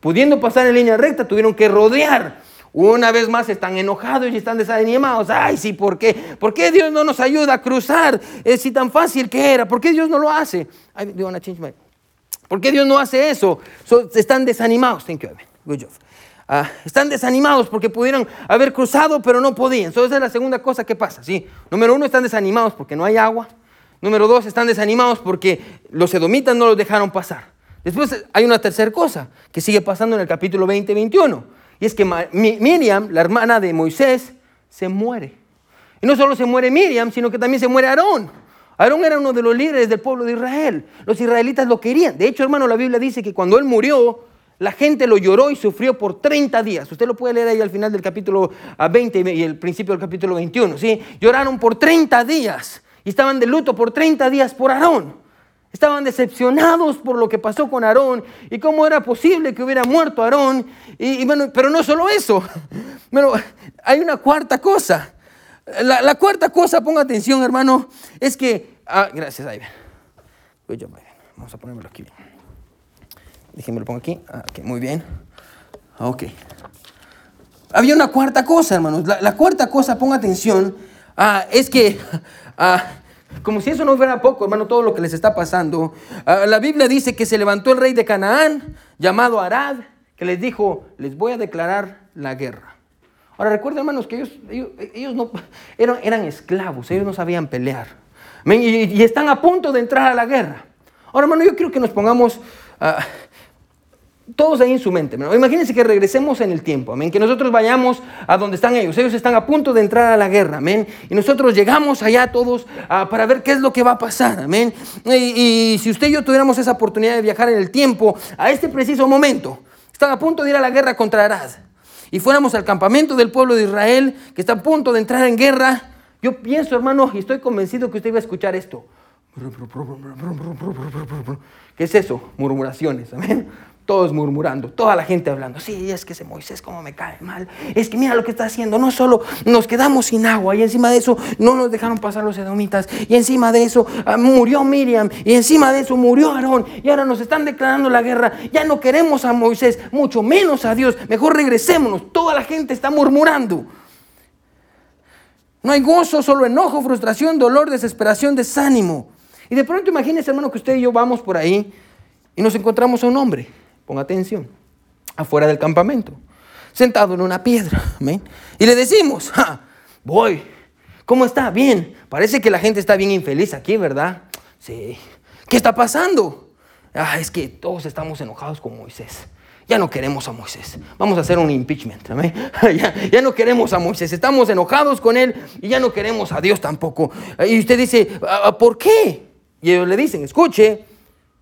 pudiendo pasar en línea recta, tuvieron que rodear. Una vez más están enojados y están desanimados. Ay, sí, ¿por qué? ¿Por qué Dios no nos ayuda a cruzar? Es si tan fácil que era. ¿Por qué Dios no lo hace? I, change my... ¿Por qué Dios no hace eso? están desanimados. Thank you, Good job. Ah, están desanimados porque pudieron haber cruzado, pero no podían. esa es la segunda cosa que pasa. ¿sí? Número uno, están desanimados porque no hay agua. Número dos, están desanimados porque los edomitas no los dejaron pasar. Después hay una tercera cosa que sigue pasando en el capítulo 20 21. Y es que Miriam, la hermana de Moisés, se muere. Y no solo se muere Miriam, sino que también se muere Aarón. Aarón era uno de los líderes del pueblo de Israel. Los israelitas lo querían. De hecho, hermano, la Biblia dice que cuando él murió, la gente lo lloró y sufrió por 30 días. Usted lo puede leer ahí al final del capítulo 20 ah, y el principio del capítulo 21. ¿sí? Lloraron por 30 días y estaban de luto por 30 días por Aarón. Estaban decepcionados por lo que pasó con Aarón y cómo era posible que hubiera muerto Aarón. Y, bueno, pero no solo eso, pero hay una cuarta cosa. La, cuarta cosa, ponga atención, hermano, es que. Ah, gracias, ahí Vamos a ponérmelo aquí. Déjenme lo pongo aquí. Ah, muy bien. Ok. Había una cuarta cosa, hermanos. La, cuarta cosa, ponga atención, ah, es que, ah, como si eso no fuera poco, hermano, todo lo que les está pasando. la Biblia dice que se levantó el rey de Canaán, llamado Arad, que les dijo, les voy a declarar la guerra. Ahora recuerden, hermanos, que ellos, ellos, no, eran, eran, esclavos, ellos no sabían pelear. Y, están a punto de entrar a la guerra. Ahora, hermano, yo quiero que nos pongamos... todos ahí en su mente. Imagínense que regresemos en el tiempo, amén. Que nosotros vayamos a donde están ellos. Ellos están a punto de entrar a la guerra, amén. Y nosotros llegamos allá todos ah, para ver qué es lo que va a pasar, amén. Y, si usted y yo tuviéramos esa oportunidad de viajar en el tiempo, a este preciso momento, están a punto de ir a la guerra contra Arad. Y fuéramos al campamento del pueblo de Israel, que está a punto de entrar en guerra. Yo pienso, hermano, y estoy convencido que usted iba a escuchar esto. ¿Qué es eso? Murmuraciones, amén todos murmurando, toda la gente hablando, sí, es que ese Moisés como me cae mal, es que mira lo que está haciendo, no solo nos quedamos sin agua y encima de eso no nos dejaron pasar los edomitas y encima de eso ah, murió Miriam y encima de eso murió Aarón y ahora nos están declarando la guerra, ya no queremos a Moisés, mucho menos a Dios, mejor regresémonos, toda la gente está murmurando. No hay gozo, solo enojo, frustración, dolor, desesperación, desánimo. Y de pronto imagínense, hermano, que usted y yo vamos por ahí y nos encontramos a un hombre Ponga atención, afuera del campamento, sentado en una piedra, amén. Y le decimos, voy, ¿cómo está? Bien, parece que la gente está bien infeliz aquí, ¿verdad? Sí. ¿Qué está pasando? Ah, es que todos estamos enojados con Moisés. Ya no queremos a Moisés. Vamos a hacer un impeachment. ¿amén? Ya, no queremos a Moisés. Estamos enojados con él y ya no queremos a Dios tampoco. Y usted dice, ah, ah, ¿por qué? Y ellos le dicen, escuche,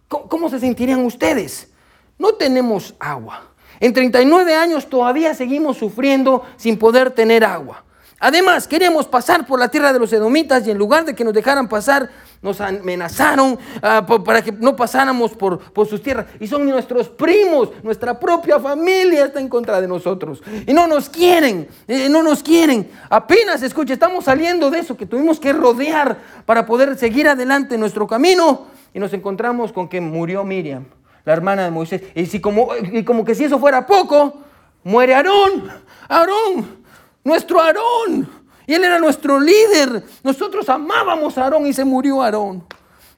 cómo se sentirían ustedes? No tenemos agua. En 39 años todavía seguimos sufriendo sin poder tener agua. Además, queremos pasar por la tierra de los edomitas y en lugar de que nos dejaran pasar, nos amenazaron ah, para que no pasáramos por, sus tierras. Y son nuestros primos, nuestra propia familia está en contra de nosotros. Y no nos quieren, no nos quieren. Apenas, escucha, estamos saliendo de eso que tuvimos que rodear para poder seguir adelante nuestro camino. Y nos encontramos con que murió Miriam la hermana de Moisés. Y, si como, y como que si eso fuera poco, muere Aarón, Aarón, nuestro Aarón. Y él era nuestro líder. Nosotros amábamos a Aarón y se murió Aarón.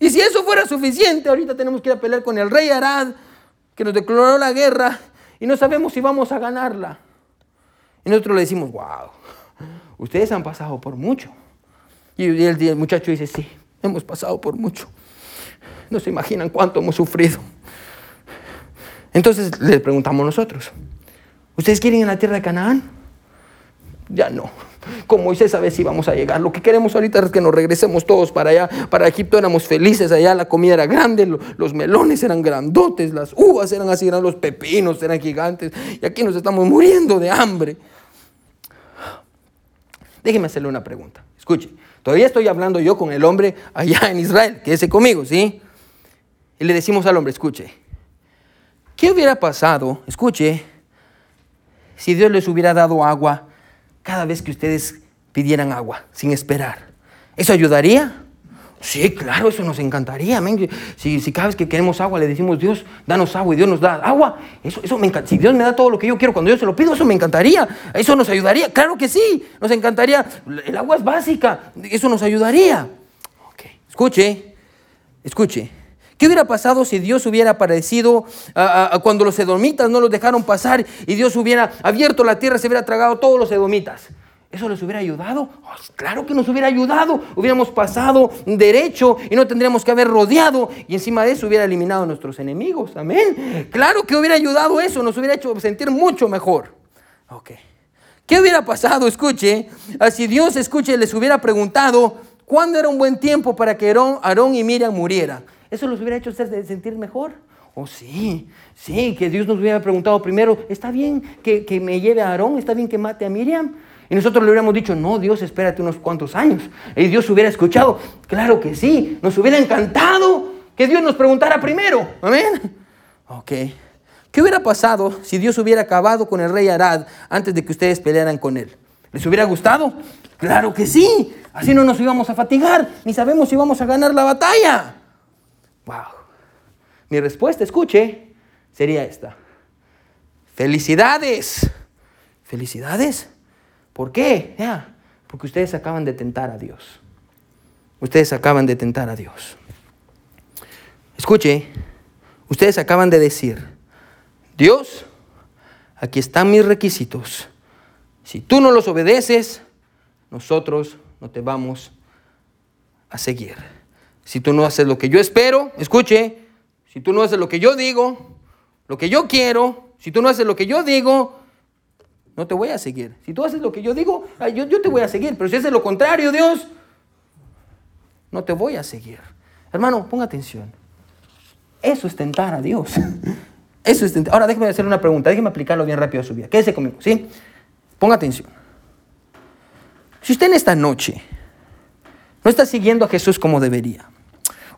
Y si eso fuera suficiente, ahorita tenemos que ir a pelear con el rey Arad, que nos declaró la guerra, y no sabemos si vamos a ganarla. Y nosotros le decimos, wow, ustedes han pasado por mucho. Y el, el muchacho dice, sí, hemos pasado por mucho. No se imaginan cuánto hemos sufrido. Entonces le preguntamos nosotros, ¿ustedes quieren ir a la tierra de Canaán? Ya no. Como Moisés sabe si vamos a llegar. Lo que queremos ahorita es que nos regresemos todos para allá. Para Egipto éramos felices allá, la comida era grande, los melones eran grandotes, las uvas eran así grandes, los pepinos eran gigantes. Y aquí nos estamos muriendo de hambre. Déjeme hacerle una pregunta. Escuche, todavía estoy hablando yo con el hombre allá en Israel, que ese conmigo, ¿sí? Y le decimos al hombre, escuche, ¿Qué hubiera pasado, escuche, si Dios les hubiera dado agua cada vez que ustedes pidieran agua, sin esperar? ¿Eso ayudaría? Sí, claro, eso nos encantaría. Si, si, cada vez que queremos agua le decimos, Dios, danos agua y Dios nos da agua, eso, eso me encanta. Si Dios me da todo lo que yo quiero cuando yo se lo pido, eso me encantaría. Eso nos ayudaría. Claro que sí, nos encantaría. El agua es básica, eso nos ayudaría. Okay. Escuche, escuche. ¿Qué hubiera pasado si Dios hubiera aparecido cuando los edomitas no los dejaron pasar y Dios hubiera abierto la tierra, se hubiera tragado todos los edomitas? ¿Eso les hubiera ayudado? Oh, claro que nos hubiera ayudado. Hubiéramos pasado derecho y no tendríamos que haber rodeado y encima de eso hubiera eliminado a nuestros enemigos. Amén. Claro que hubiera ayudado eso, nos hubiera hecho sentir mucho mejor. Ok. ¿Qué hubiera pasado? Escuche, ah, si Dios, escuche, les hubiera preguntado cuándo era un buen tiempo para que Aarón y Miriam murieran. ¿Eso los hubiera hecho sentir mejor? Oh, sí, sí, que Dios nos hubiera preguntado primero, ¿está bien que, me lleve a Aarón? ¿Está bien que mate a Miriam? Y nosotros le hubiéramos dicho, no, Dios, espérate unos cuantos años. Y Dios hubiera escuchado, claro que sí, nos hubiera encantado que Dios nos preguntara primero. Amén. Ok. ¿Qué hubiera pasado si Dios hubiera acabado con el rey Arad antes de que ustedes pelearan con él? ¿Les hubiera gustado? Claro que sí. Así no nos íbamos a fatigar, ni sabemos si vamos a ganar la batalla. Wow. Mi respuesta, escuche, sería esta. Felicidades. Felicidades. ¿Por qué? Porque ustedes acaban de tentar a Dios. Ustedes acaban de tentar a Dios. Escuche, ustedes acaban de decir, Dios, aquí están mis requisitos. Si tú no los obedeces, nosotros no te vamos a seguir. Si tú no haces lo que yo espero, escuche, si tú no haces lo que yo digo, lo que yo quiero, si tú no haces lo que yo digo, no te voy a seguir. Si tú haces lo que yo digo, yo, te voy a seguir. Pero si haces lo contrario, Dios, no te voy a seguir. Hermano, ponga atención. Eso es tentar a Dios. Eso es. Ahora déjeme hacer una pregunta, déjeme aplicarlo bien rápido a su vida. Quédese conmigo, ¿sí? Ponga atención. Si usted en esta noche no está siguiendo a Jesús como debería,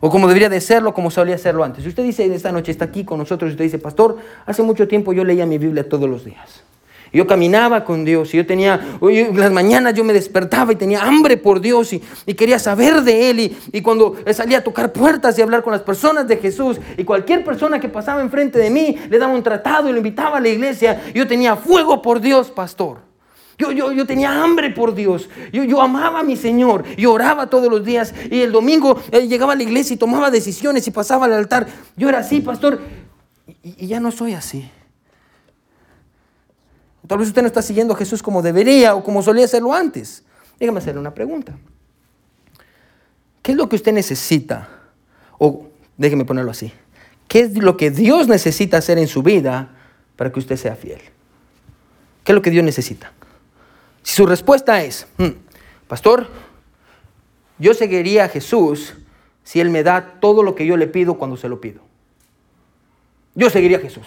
o como debería de serlo, como solía hacerlo antes. Si usted dice esta noche está aquí con nosotros y usted dice, pastor, hace mucho tiempo yo leía mi Biblia todos los días. Yo caminaba con Dios y yo tenía, las mañanas yo me despertaba y tenía hambre por Dios y, quería saber de Él. Y, y, cuando salía a tocar puertas y hablar con las personas de Jesús y cualquier persona que pasaba enfrente de mí le daba un tratado y lo invitaba a la iglesia, yo tenía fuego por Dios, pastor. Yo, yo, yo, tenía hambre por Dios. Yo, yo, amaba a mi Señor. Yo oraba todos los días. Y el domingo llegaba a la iglesia y tomaba decisiones y pasaba al altar. Yo era así, pastor. y ya no soy así. Tal vez usted no está siguiendo a Jesús como debería o como solía hacerlo antes. Déjame hacerle una pregunta. ¿Qué es lo que usted necesita? O déjeme ponerlo así. ¿Qué es lo que Dios necesita hacer en su vida para que usted sea fiel? ¿Qué es lo que Dios necesita? Si su respuesta es, hmm, pastor, yo seguiría a Jesús si Él me da todo lo que yo le pido cuando se lo pido. Yo seguiría a Jesús.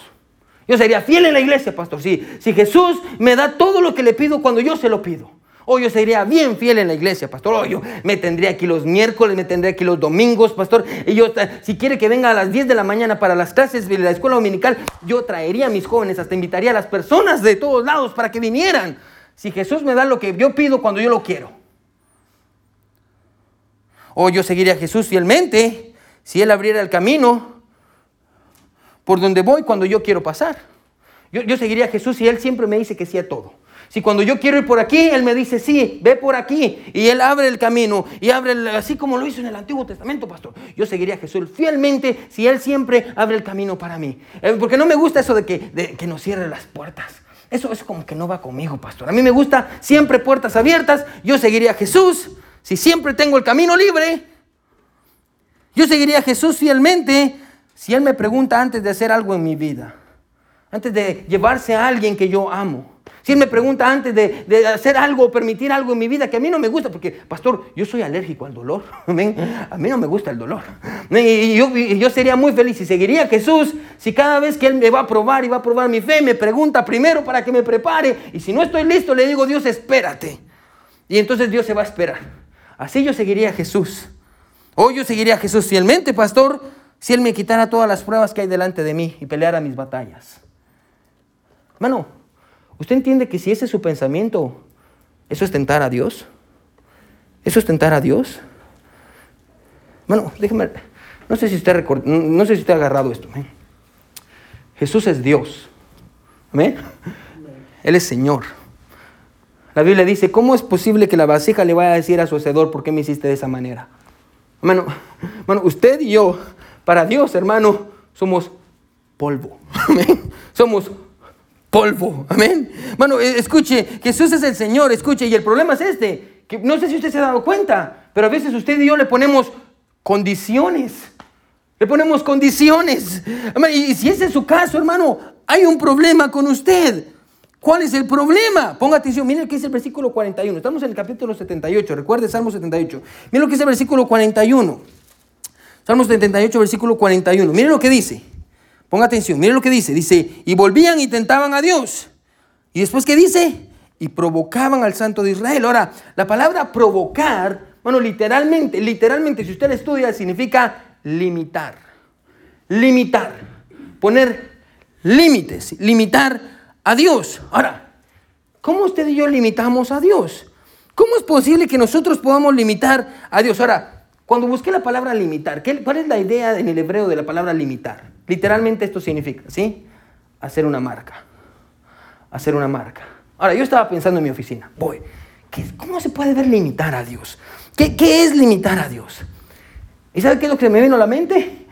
Yo sería fiel en la iglesia, pastor. Si, si Jesús me da todo lo que le pido cuando yo se lo pido. O yo sería bien fiel en la iglesia, pastor. O yo me tendría aquí los miércoles, me tendría aquí los domingos, pastor. Y yo, si quiere que venga a las 10 de la mañana para las clases de la escuela dominical, yo traería a mis jóvenes, hasta invitaría a las personas de todos lados para que vinieran. Si Jesús me da lo que yo pido cuando yo lo quiero. O yo seguiría a Jesús fielmente si Él abriera el camino por donde voy cuando yo quiero pasar. Yo, seguiría a Jesús y Él siempre me dice que sí a todo. Si cuando yo quiero ir por aquí, Él me dice, sí, ve por aquí. Y Él abre el camino y abre, así como lo hizo en el Antiguo Testamento, pastor. Yo seguiría a Jesús fielmente si Él siempre abre el camino para mí. Eh, porque no me gusta eso de que, de que nos cierre las puertas. Eso es como que no va conmigo, pastor. A mí me gusta siempre puertas abiertas. Yo seguiría a Jesús si siempre tengo el camino libre. Yo seguiría a Jesús fielmente si Él me pregunta antes de hacer algo en mi vida, antes de llevarse a alguien que yo amo, si Él me pregunta antes de, hacer algo o permitir algo en mi vida que a mí no me gusta, porque, pastor, yo soy alérgico al dolor. A mí no me gusta el dolor. Y yo, yo, sería muy feliz y seguiría a Jesús si cada vez que Él me va a probar y va a probar mi fe, me pregunta primero para que me prepare. Y si no estoy listo, le digo, Dios, espérate. Y entonces Dios se va a esperar. Así yo seguiría a Jesús. Hoy yo seguiría a Jesús fielmente, pastor si Él me quitara todas las pruebas que hay delante de mí y peleara mis batallas. Hermano, ¿usted entiende que si ese es su pensamiento, eso es tentar a Dios? ¿Eso es tentar a Dios? Bueno, déjeme, no sé si usted, no sé si usted ha agarrado esto. Jesús es Dios. ¿Amén? Él es Señor. La Biblia dice, ¿cómo es posible que la vasija le vaya a decir a su hacedor, ¿por qué me hiciste de esa manera? Hermano, bueno, usted y yo para Dios, hermano, somos polvo. Amén. Somos Amén. Hermano, eh, escuche, Jesús es el Señor, escuche, y el problema es este, que no sé si usted se ha dado cuenta, pero a veces usted y yo le ponemos condiciones. Le ponemos condiciones. Y si ese es su caso, hermano, hay un problema con usted. ¿Cuál es el problema? Ponga atención, miren lo que dice el versículo 41. Estamos en el capítulo 78, recuerde Salmo 78. Miren lo que dice el versículo 41. Salmos 78, versículo 41. Miren lo que dice. Ponga atención, miren lo que dice. Dice, y volvían y tentaban a Dios. Y después, ¿qué dice? Y provocaban al Santo de Israel. Ahora, la palabra provocar, bueno, literalmente, literalmente, si usted la estudia, significa limitar. Limitar. Poner límites. Limitar a Dios. Ahora, ¿cómo usted y yo limitamos a Dios? ¿Cómo es posible que nosotros podamos limitar a Dios? Ahora, cuando busqué la palabra limitar, ¿cuál es la idea en el hebreo de la palabra limitar? Literalmente esto significa, ¿sí? Hacer una marca. Hacer una marca. Ahora, yo estaba pensando en mi oficina, voy, ¿cómo se puede ver limitar a Dios? ¿Qué, es limitar a Dios? ¿Y sabe qué es lo que me vino a la mente?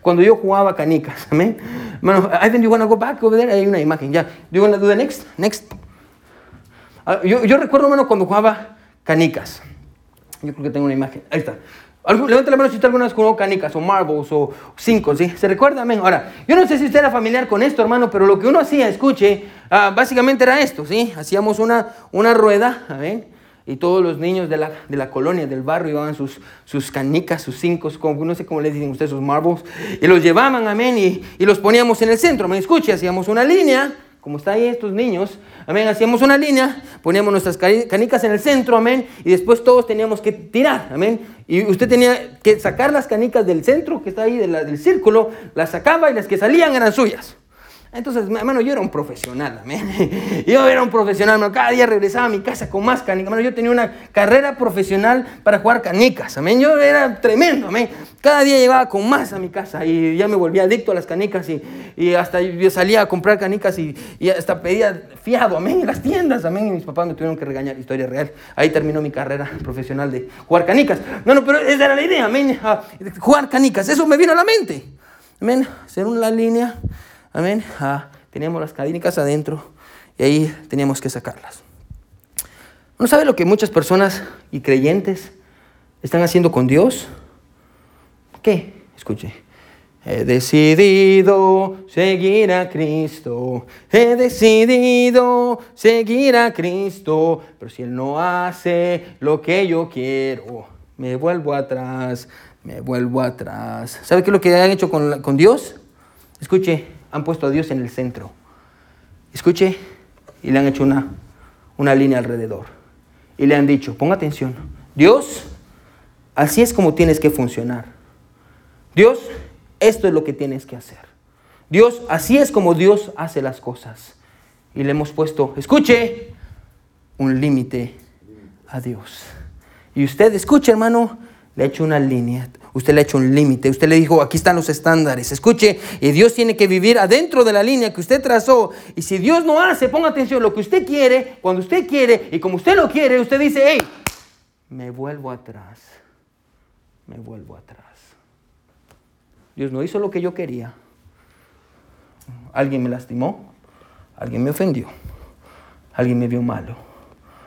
Cuando yo jugaba canicas, amén. Bueno, Ivan, you wanna go back over there? Hay una imagen, ya. Do you wanna do the next? Next. Ah, yo, yo recuerdo, hermano, cuando jugaba canicas. Yo creo que tengo una imagen. Ahí está. Levanta la mano si usted alguna vez jugó canicas o marbles o cinco, ¿sí? ¿Se recuerda? Amén. Ahora, yo no sé si usted era familiar con esto, hermano, pero lo que uno hacía, escuche, ah, básicamente era esto, ¿sí? Hacíamos una, una rueda, amén. Y todos los niños de la, de la colonia, del barrio, llevaban sus, sus canicas, sus cinco, no sé cómo les dicen ustedes, sus marbles, y los llevaban, amén, y, y los poníamos en el centro, amén. Escuche, hacíamos una línea, como está ahí estos niños, amén, hacíamos una línea, poníamos nuestras canicas en el centro, amén, y después todos teníamos que tirar, amén, y usted tenía que sacar las canicas del centro, que está ahí del círculo, las sacaba y las que salían eran suyas. Entonces, hermano, yo era un profesional, amén. Yo era un profesional, hermano. Cada día regresaba a mi casa con más canicas. Hermano, yo tenía una carrera profesional para jugar canicas, amén. Yo era tremendo, amén. Cada día llegaba con más a mi casa y ya me volvía adicto a las canicas y, y hasta yo salía a comprar canicas y, y, hasta pedía fiado, amén, en las tiendas, amén. Y mis papás me tuvieron que regañar, historia real. Ahí terminó mi carrera profesional de jugar canicas. No, no, pero esa era la idea, amén. Ah, jugar canicas, eso me vino a la mente. Amén, hacer una línea Amén. Ah, teníamos las canicas adentro y ahí teníamos que sacarlas. ¿No sabe lo que muchas personas y creyentes están haciendo con Dios? ¿Qué? Escuche. He decidido seguir a Cristo. He decidido seguir a Cristo. Pero si Él no hace lo que yo quiero, me vuelvo atrás, me vuelvo atrás. ¿Sabe qué es lo que han hecho con, con Dios? Escuche, han puesto a Dios en el centro. Escuche, y le han hecho una, una línea alrededor. Y le han dicho, ponga atención, Dios, así es como tienes que funcionar. Dios, esto es lo que tienes que hacer. Dios, así es como Dios hace las cosas. Y le hemos puesto, escuche, un límite a Dios. Y usted, escuche hermano, le ha hecho una línea. Usted le ha hecho un límite. Usted le dijo, aquí están los estándares. Escuche, y Dios tiene que vivir adentro de la línea que usted trazó. Y si Dios no hace, ponga atención, lo que usted quiere, cuando usted quiere y como usted lo quiere, usted dice, hey, me vuelvo atrás. Me vuelvo atrás. Dios no hizo lo que yo quería. Alguien me lastimó. Alguien me ofendió. Alguien me vio malo.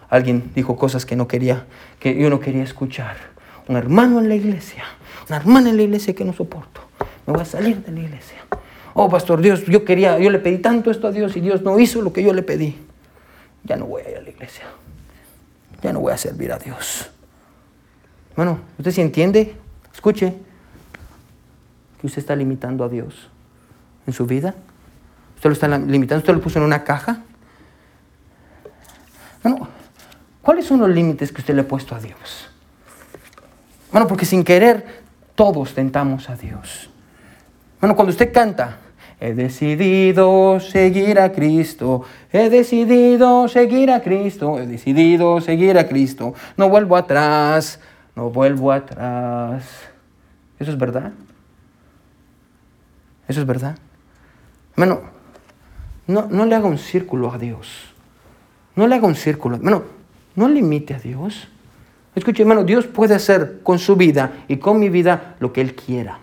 Alguien dijo cosas que no quería, que yo no quería escuchar. Un hermano en la iglesia una hermana en la iglesia que no soporto. Me voy a salir de la iglesia. Oh, pastor, Dios, yo quería, yo le pedí tanto esto a Dios y Dios no hizo lo que yo le pedí. Ya no voy a ir a la iglesia. Ya no voy a servir a Dios. Bueno, ¿usted sí entiende? Escuche que usted está limitando a Dios en su vida. Usted lo está limitando, usted lo puso en una caja. Bueno, ¿cuáles son los límites que usted le ha puesto a Dios? Bueno, porque sin querer todos tentamos a Dios. Bueno, cuando usted canta, he decidido seguir a Cristo, he decidido seguir a Cristo, he decidido seguir a Cristo, no vuelvo atrás, no vuelvo atrás. ¿Eso es verdad? ¿Eso es verdad? Bueno, no, no le haga un círculo a Dios. No le haga un círculo. Bueno, no limite a Dios. Escuche, hermano, Dios puede hacer con su vida y con mi vida lo que Él quiera,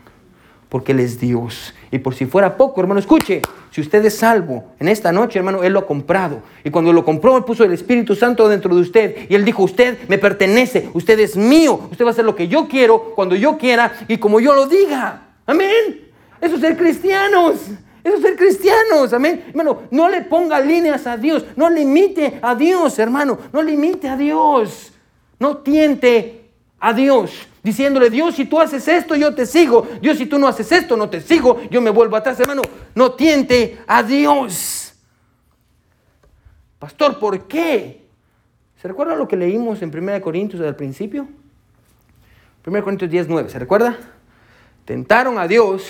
porque Él es Dios. Y por si fuera poco, hermano, escuche, si usted es salvo en esta noche, hermano, Él lo ha comprado. Y cuando lo compró, Él puso el Espíritu Santo dentro de usted. Y Él dijo, usted me pertenece, usted es mío, usted va a hacer lo que yo quiero, cuando yo quiera y como yo lo diga. Amén. Eso es ser cristianos. Eso es ser cristianos, amén. Hermano, no le ponga líneas a Dios, no limite a Dios, hermano, no limite a Dios. No tiente a Dios diciéndole, Dios, si tú haces esto, yo te sigo. Dios, si tú no haces esto, no te sigo. Yo me vuelvo atrás, hermano. No tiente a Dios. Pastor, ¿por qué? ¿Se recuerda lo que leímos en 1 Corintios al principio? 1 Corintios 10, 9. ¿Se recuerda? Tentaron a Dios.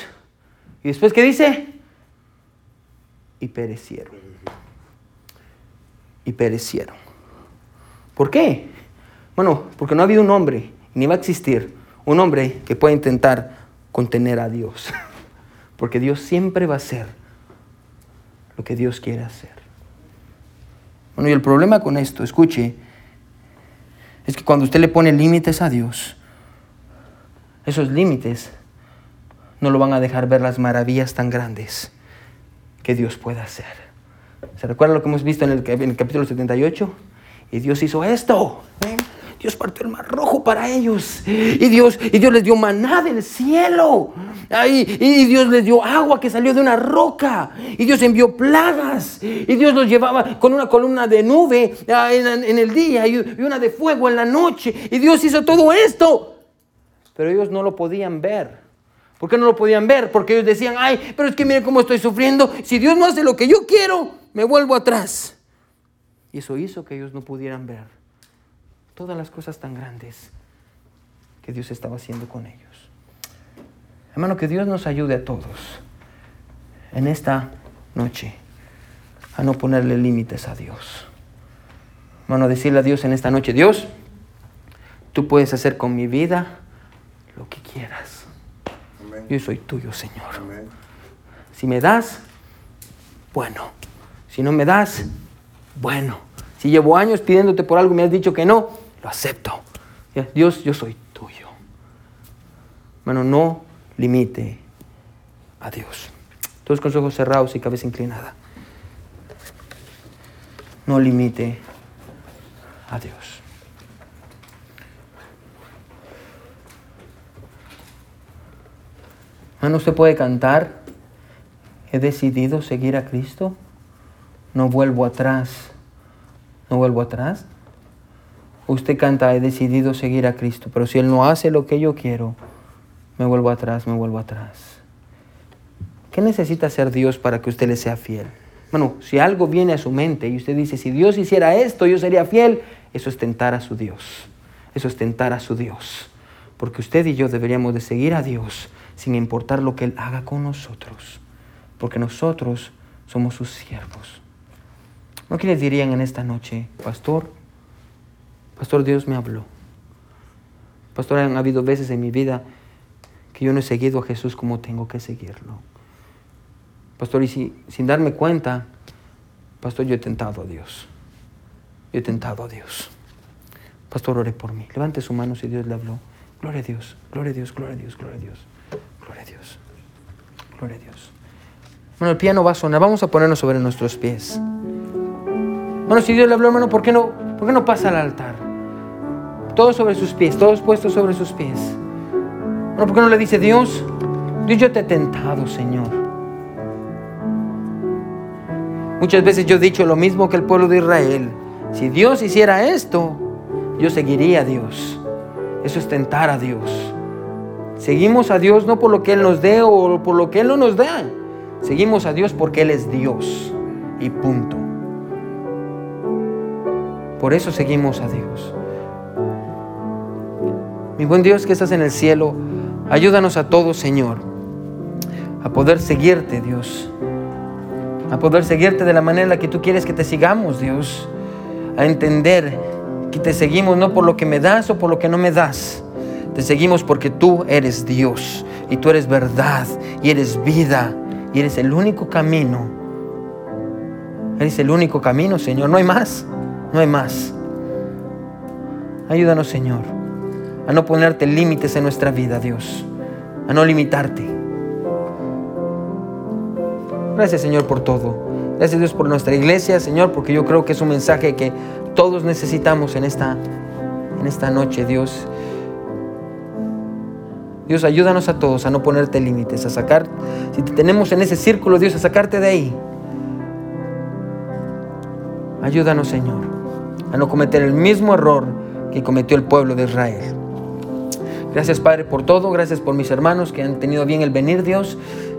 ¿Y después qué dice? Y perecieron. Y perecieron. ¿Por qué? Bueno, porque no ha habido un hombre, ni va a existir un hombre que pueda intentar contener a Dios. Porque Dios siempre va a hacer lo que Dios quiere hacer. Bueno, y el problema con esto, escuche, es que cuando usted le pone límites a Dios, esos límites no lo van a dejar ver las maravillas tan grandes que Dios puede hacer. ¿Se recuerda lo que hemos visto en el, capítulo 78? Y Dios hizo esto. Dios partió el mar rojo para ellos. Y Dios, y Dios les dio maná del cielo. y Dios les dio agua que salió de una roca. Y Dios envió plagas. Y Dios los llevaba con una columna de nube ah, en, el día y una de fuego en la noche. Y Dios hizo todo esto. Pero ellos no lo podían ver. ¿Por qué no lo podían ver? Porque ellos decían, ay, pero es que miren cómo estoy sufriendo. Si Dios no hace lo que yo quiero, me vuelvo atrás. Y eso hizo que ellos no pudieran ver todas las cosas tan grandes que Dios estaba haciendo con ellos. Hermano, que Dios nos ayude a todos en esta noche a no ponerle límites a Dios. Hermano, decirle a Dios en esta noche, Dios, tú puedes hacer con mi vida lo que quieras. Yo soy tuyo, Señor. Si me das, bueno. Si no me das, bueno. Si llevo años pidiéndote por algo y me has dicho que no, lo acepto. Dios, yo soy tuyo. Bueno, no limite a Dios. Todos con los ojos cerrados y cabeza inclinada. No limite a Dios. Bueno, usted puede cantar, he decidido seguir a Cristo, no vuelvo atrás, no vuelvo atrás. Usted canta, he decidido seguir a Cristo, pero si Él no hace lo que yo quiero, me vuelvo atrás, me vuelvo atrás. ¿Qué necesita hacer Dios para que usted le sea fiel? Bueno, si algo viene a su mente y usted dice, si Dios hiciera esto, yo sería fiel, eso es tentar a su Dios. Eso es tentar a su Dios. Porque usted y yo deberíamos de seguir a Dios sin importar lo que Él haga con nosotros. Porque nosotros somos sus siervos. ¿No qué les dirían en esta noche, pastor? Pastor, Dios me habló. Pastor, han habido veces en mi vida que yo no he seguido a Jesús como tengo que seguirlo. Pastor, y si, sin darme cuenta, Pastor, yo he tentado a Dios. Yo he tentado a Dios. Pastor, ore por mí. Levante su mano si Dios le habló. Gloria a Dios, gloria a Dios, gloria a Dios, gloria a Dios. Gloria a Dios. Gloria a Dios. Bueno, el piano va a sonar. Vamos a ponernos sobre nuestros pies. Bueno, si Dios le habló, hermano, ¿por qué no, por qué no pasa al altar? Todos sobre sus pies, todos puestos sobre sus pies. Bueno, ¿por qué no le dice Dios? Dios, yo te he tentado, Señor. Muchas veces yo he dicho lo mismo que el pueblo de Israel. Si Dios hiciera esto, yo seguiría a Dios. Eso es tentar a Dios. Seguimos a Dios no por lo que Él nos dé o por lo que Él no nos da. Seguimos a Dios porque Él es Dios. Y punto. Por eso seguimos a Dios. Mi buen Dios que estás en el cielo, ayúdanos a todos, Señor, a poder seguirte, Dios. A poder seguirte de la manera en la que tú quieres que te sigamos, Dios. A entender que te seguimos no por lo que me das o por lo que no me das. Te seguimos porque tú eres Dios y tú eres verdad y eres vida y eres el único camino. Eres el único camino, Señor. No hay más. No hay más. Ayúdanos, Señor a no ponerte límites en nuestra vida, Dios, a no limitarte. Gracias, Señor, por todo. Gracias, Dios, por nuestra iglesia, Señor, porque yo creo que es un mensaje que todos necesitamos en esta, en esta noche, Dios. Dios, ayúdanos a todos a no ponerte límites, a sacar, si te tenemos en ese círculo, Dios, a sacarte de ahí. Ayúdanos, Señor, a no cometer el mismo error que cometió el pueblo de Israel. Gracias Padre por todo, gracias por mis hermanos que han tenido bien el venir Dios.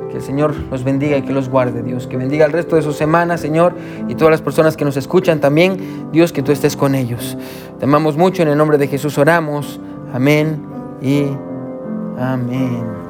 Que el Señor los bendiga y que los guarde, Dios. Que bendiga el resto de su semana, Señor, y todas las personas que nos escuchan también. Dios, que tú estés con ellos. Te amamos mucho, en el nombre de Jesús oramos. Amén y amén.